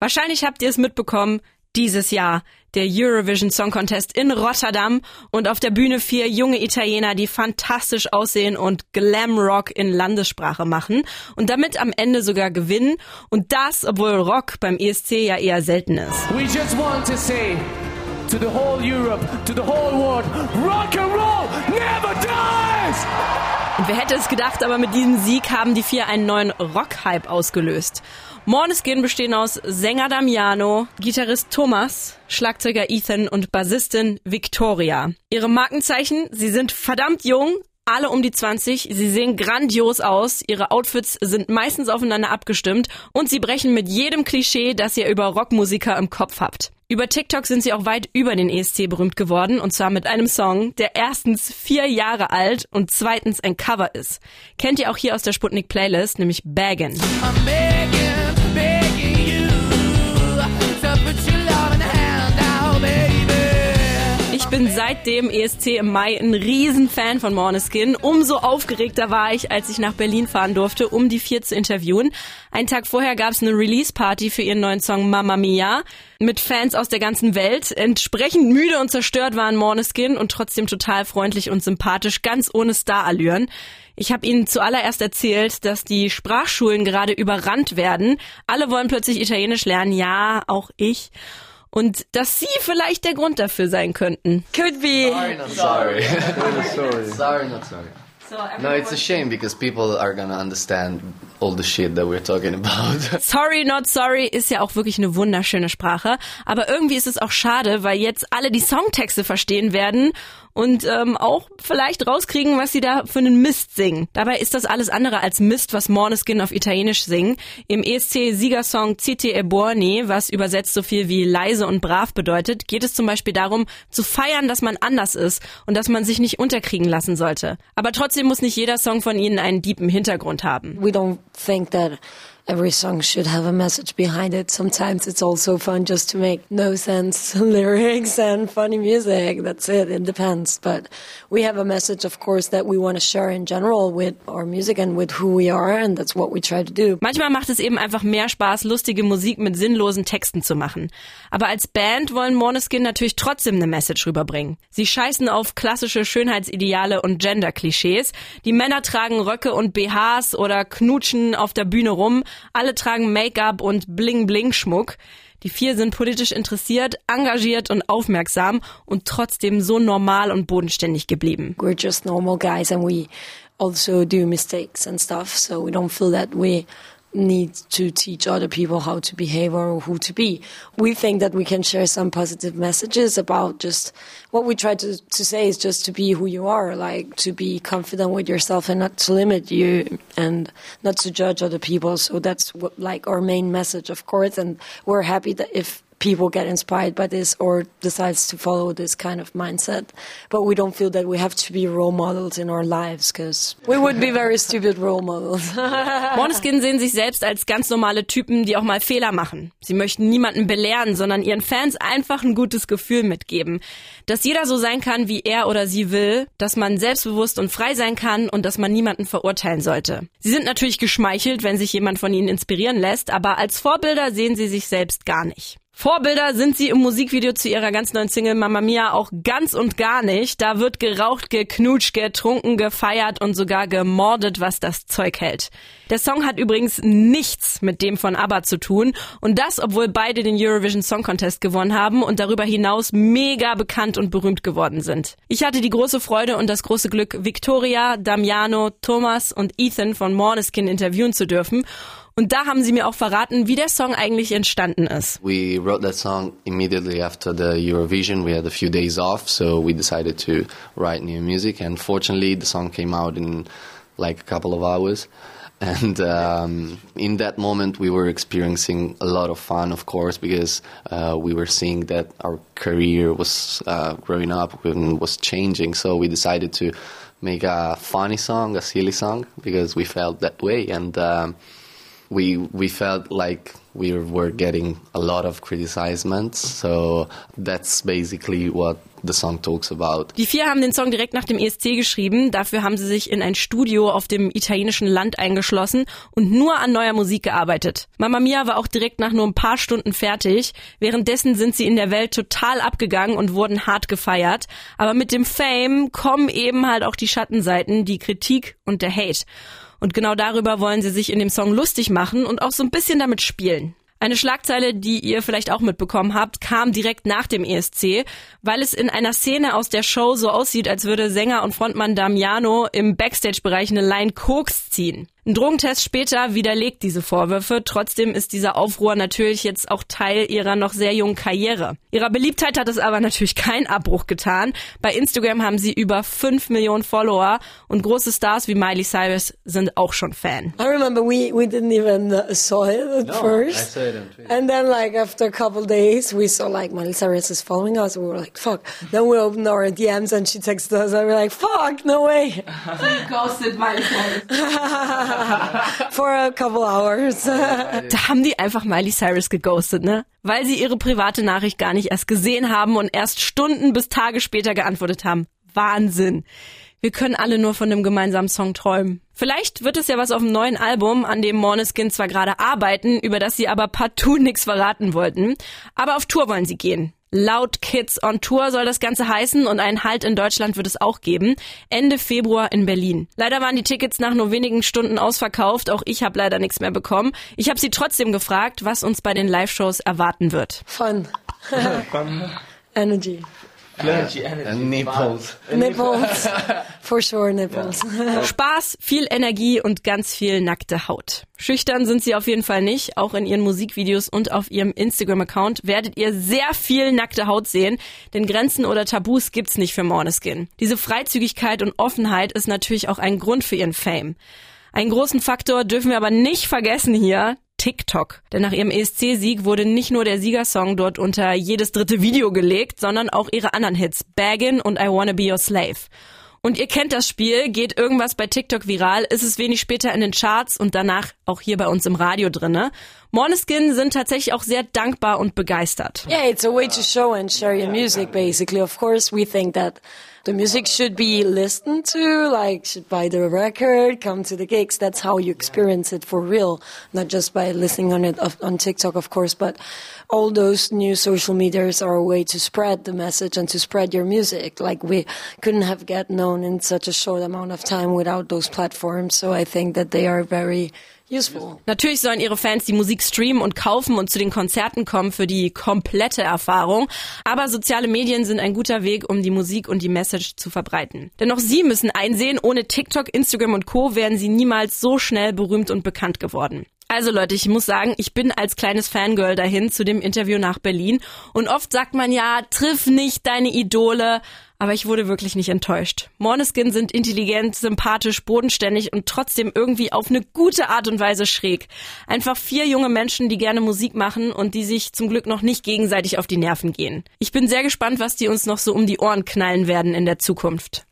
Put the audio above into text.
Wahrscheinlich habt ihr es mitbekommen, dieses Jahr der Eurovision Song Contest in Rotterdam und auf der Bühne vier junge Italiener, die fantastisch aussehen und Glamrock in Landessprache machen und damit am Ende sogar gewinnen und das, obwohl Rock beim ESC ja eher selten ist. We just want to say to the whole Europe, to the whole world, rock and roll never dies! Und wer hätte es gedacht, aber mit diesem Sieg haben die vier einen neuen Rock-Hype ausgelöst. Måneskin bestehen aus Sänger Damiano, Gitarrist Thomas, Schlagzeuger Ethan und Bassistin Victoria. Ihre Markenzeichen, sie sind verdammt jung, alle um die 20, sie sehen grandios aus, ihre Outfits sind meistens aufeinander abgestimmt und sie brechen mit jedem Klischee, das ihr über Rockmusiker im Kopf habt. Über TikTok sind sie auch weit über den ESC berühmt geworden und zwar mit einem Song, der erstens vier Jahre alt und zweitens ein Cover ist. Kennt ihr auch hier aus der Sputnik Playlist, nämlich Baggin. Bin seit dem ESC im Mai ein Riesenfan von Måneskin. Umso aufgeregter war ich, als ich nach Berlin fahren durfte, um die vier zu interviewen. Einen Tag vorher gab es eine Release-Party für ihren neuen Song Mamma Mia mit Fans aus der ganzen Welt. Entsprechend müde und zerstört waren Måneskin und trotzdem total freundlich und sympathisch, ganz ohne Starallüren. Ich habe ihnen zuallererst erzählt, dass die Sprachschulen gerade überrannt werden. Alle wollen plötzlich Italienisch lernen, ja, auch ich. Und dass sie vielleicht der Grund dafür sein könnten. Could be. Sorry, not sorry. sorry, not sorry. No, it's a shame because people are gonna understand all the shit that we're talking about. Sorry, not sorry ist ja auch wirklich eine wunderschöne Sprache. Aber irgendwie ist es auch schade, weil jetzt alle die Songtexte verstehen werden und ähm, auch vielleicht rauskriegen, was sie da für einen Mist singen. Dabei ist das alles andere als Mist, was Måneskin auf Italienisch singen. Im ESC-Siegersong Ziti e Buoni, was übersetzt so viel wie leise und brav bedeutet, geht es zum Beispiel darum, zu feiern, dass man anders ist und dass man sich nicht unterkriegen lassen sollte. Aber trotzdem muss nicht jeder Song von ihnen einen deepen Hintergrund haben. Every song should have a message behind it. Sometimes it's also fun just to make no sense lyrics and funny music. That's it. It depends. But we have a message, of course, that we want to share in general with our music and with who we are. And that's what we try to do. Manchmal macht es eben einfach mehr Spaß, lustige Musik mit sinnlosen Texten zu machen. Aber als Band wollen Måneskin natürlich trotzdem eine Message rüberbringen. Sie scheißen auf klassische Schönheitsideale und Gender-Klischees. Die Männer tragen Röcke und BHs oder knutschen auf der Bühne rum. Alle tragen Make-up und Bling-Bling-Schmuck. Die vier sind politisch interessiert, engagiert und aufmerksam und trotzdem so normal und bodenständig geblieben. We're just normal guys and we also do mistakes and stuff. So we don't feel that we need to teach other people how to behave or who to be. We think that we can share some positive messages about just what we try to, to say is just to be who you are, like to be confident with yourself and not to limit you and not to judge other people. So that's what, like our main message, of course. And we're happy that if people get inspired by this or decides to follow this kind of mindset. But we don't feel that we have to be role models in our lives because we would be very stupid role models. Måneskin sehen sich selbst als ganz normale Typen, die auch mal Fehler machen. Sie möchten niemanden belehren, sondern ihren Fans einfach ein gutes Gefühl mitgeben. Dass jeder so sein kann, wie er oder sie will, dass man selbstbewusst und frei sein kann und dass man niemanden verurteilen sollte. Sie sind natürlich geschmeichelt, wenn sich jemand von ihnen inspirieren lässt, aber als Vorbilder sehen sie sich selbst gar nicht. Vorbilder sind sie im Musikvideo zu ihrer ganz neuen Single Mamma Mia auch ganz und gar nicht. Da wird geraucht, geknutscht, getrunken, gefeiert und sogar gemordet, was das Zeug hält. Der Song hat übrigens nichts mit dem von ABBA zu tun und das, obwohl beide den Eurovision Song Contest gewonnen haben und darüber hinaus mega bekannt und berühmt geworden sind. Ich hatte die große Freude und das große Glück, Victoria, Damiano, Thomas und Ethan von Måneskin interviewen zu dürfen und da haben sie mir auch verraten, wie der Song eigentlich entstanden ist. We wrote that song immediately after the Eurovision. We had a few days off, so we decided to write new music. And fortunately, the song came out in like a couple of hours. And um, in that moment, we were experiencing a lot of fun, of course, because uh, we were seeing that our career was uh, growing up and was changing. So we decided to make a funny song, a silly song, because we felt that way. And um, we we felt like we were getting a lot of criticizements. So that's basically what the song talks about. Die vier haben den Song direkt nach dem ESC geschrieben. Dafür haben sie sich in ein Studio auf dem italienischen Land eingeschlossen und nur an neuer Musik gearbeitet. Mamma Mia war auch direkt nach nur ein paar Stunden fertig. Währenddessen sind sie in der Welt total abgegangen und wurden hart gefeiert. Aber mit dem Fame kommen eben halt auch die Schattenseiten, die Kritik und der Hate. Und genau darüber wollen sie sich in dem Song lustig machen und auch so ein bisschen damit spielen. Eine Schlagzeile, die ihr vielleicht auch mitbekommen habt, kam direkt nach dem ESC, weil es in einer Szene aus der Show so aussieht, als würde Sänger und Frontmann Damiano im Backstage-Bereich eine Line Koks ziehen. Ein Drogentest später widerlegt diese Vorwürfe. Trotzdem ist dieser Aufruhr natürlich jetzt auch Teil ihrer noch sehr jungen Karriere. Ihrer Beliebtheit hat es aber natürlich keinen Abbruch getan. Bei Instagram haben sie über 5 Millionen Follower und große Stars wie Miley Cyrus sind auch schon Fan. I remember we, we didn't even uh, saw it at No, first. I saw it on Twitter. And then, like, after a couple days, we saw, like, Miley Cyrus is following us. We were like, fuck. Then we opened our DMs and she texted us. And we were like, fuck, no way. Ghosted Miley Cyrus. For a couple hours. Da haben die einfach Miley Cyrus geghostet, ne? Weil sie ihre private Nachricht gar nicht erst gesehen haben und erst Stunden bis Tage später geantwortet haben. Wahnsinn. Wir können alle nur von einem gemeinsamen Song träumen. Vielleicht wird es ja was auf dem neuen Album, an dem Måneskin zwar gerade arbeiten, über das sie aber partout nichts verraten wollten. Aber auf Tour wollen sie gehen. Loud Kids on Tour soll das Ganze heißen und einen Halt in Deutschland wird es auch geben. Ende Februar in Berlin. Leider waren die Tickets nach nur wenigen Stunden ausverkauft. Auch ich habe leider nichts mehr bekommen. Ich habe sie trotzdem gefragt, was uns bei den Live-Shows erwarten wird. Fun. Energy. Energy, energy. Nipples. Nipples. For sure, nipples. Spaß, viel Energie und ganz viel nackte Haut. Schüchtern sind sie auf jeden Fall nicht. Auch in ihren Musikvideos und auf ihrem Instagram-Account werdet ihr sehr viel nackte Haut sehen, denn Grenzen oder Tabus gibt's nicht für Måneskin. Diese Freizügigkeit und Offenheit ist natürlich auch ein Grund für ihren Fame. Einen großen Faktor dürfen wir aber nicht vergessen hier. TikTok. Denn nach ihrem ESC-Sieg wurde nicht nur der Siegersong dort unter jedes dritte Video gelegt, sondern auch ihre anderen Hits Baggin und I Wanna Be Your Slave. Und ihr kennt das Spiel, geht irgendwas bei TikTok viral, ist es wenig später in den Charts und danach auch hier bei uns im Radio drinne. Måneskin sind tatsächlich auch sehr dankbar und begeistert. Yeah, it's a way to show and share your music, basically. Of course, we think that the music should be listened to, like, should buy the record, come to the gigs. That's how you experience it for real, not just by listening on it on TikTok, of course, but all those new social medias are a way to spread the message and to spread your music. Like, we couldn't have get known in such a short amount of time without those platforms. So I think that they are very useful. Natürlich sollen ihre Fans die Musik streamen und kaufen und zu den Konzerten kommen für die komplette Erfahrung. Aber soziale Medien sind ein guter Weg, um die Musik und die Message zu verbreiten. Denn auch sie müssen einsehen, ohne TikTok, Instagram und Co. wären sie niemals so schnell berühmt und bekannt geworden. Also Leute, ich muss sagen, ich bin als kleines Fangirl dahin zu dem Interview nach Berlin und oft sagt man ja, triff nicht deine Idole, aber ich wurde wirklich nicht enttäuscht. Måneskin sind intelligent, sympathisch, bodenständig und trotzdem irgendwie auf eine gute Art und Weise schräg. Einfach vier junge Menschen, die gerne Musik machen und die sich zum Glück noch nicht gegenseitig auf die Nerven gehen. Ich bin sehr gespannt, was die uns noch so um die Ohren knallen werden in der Zukunft.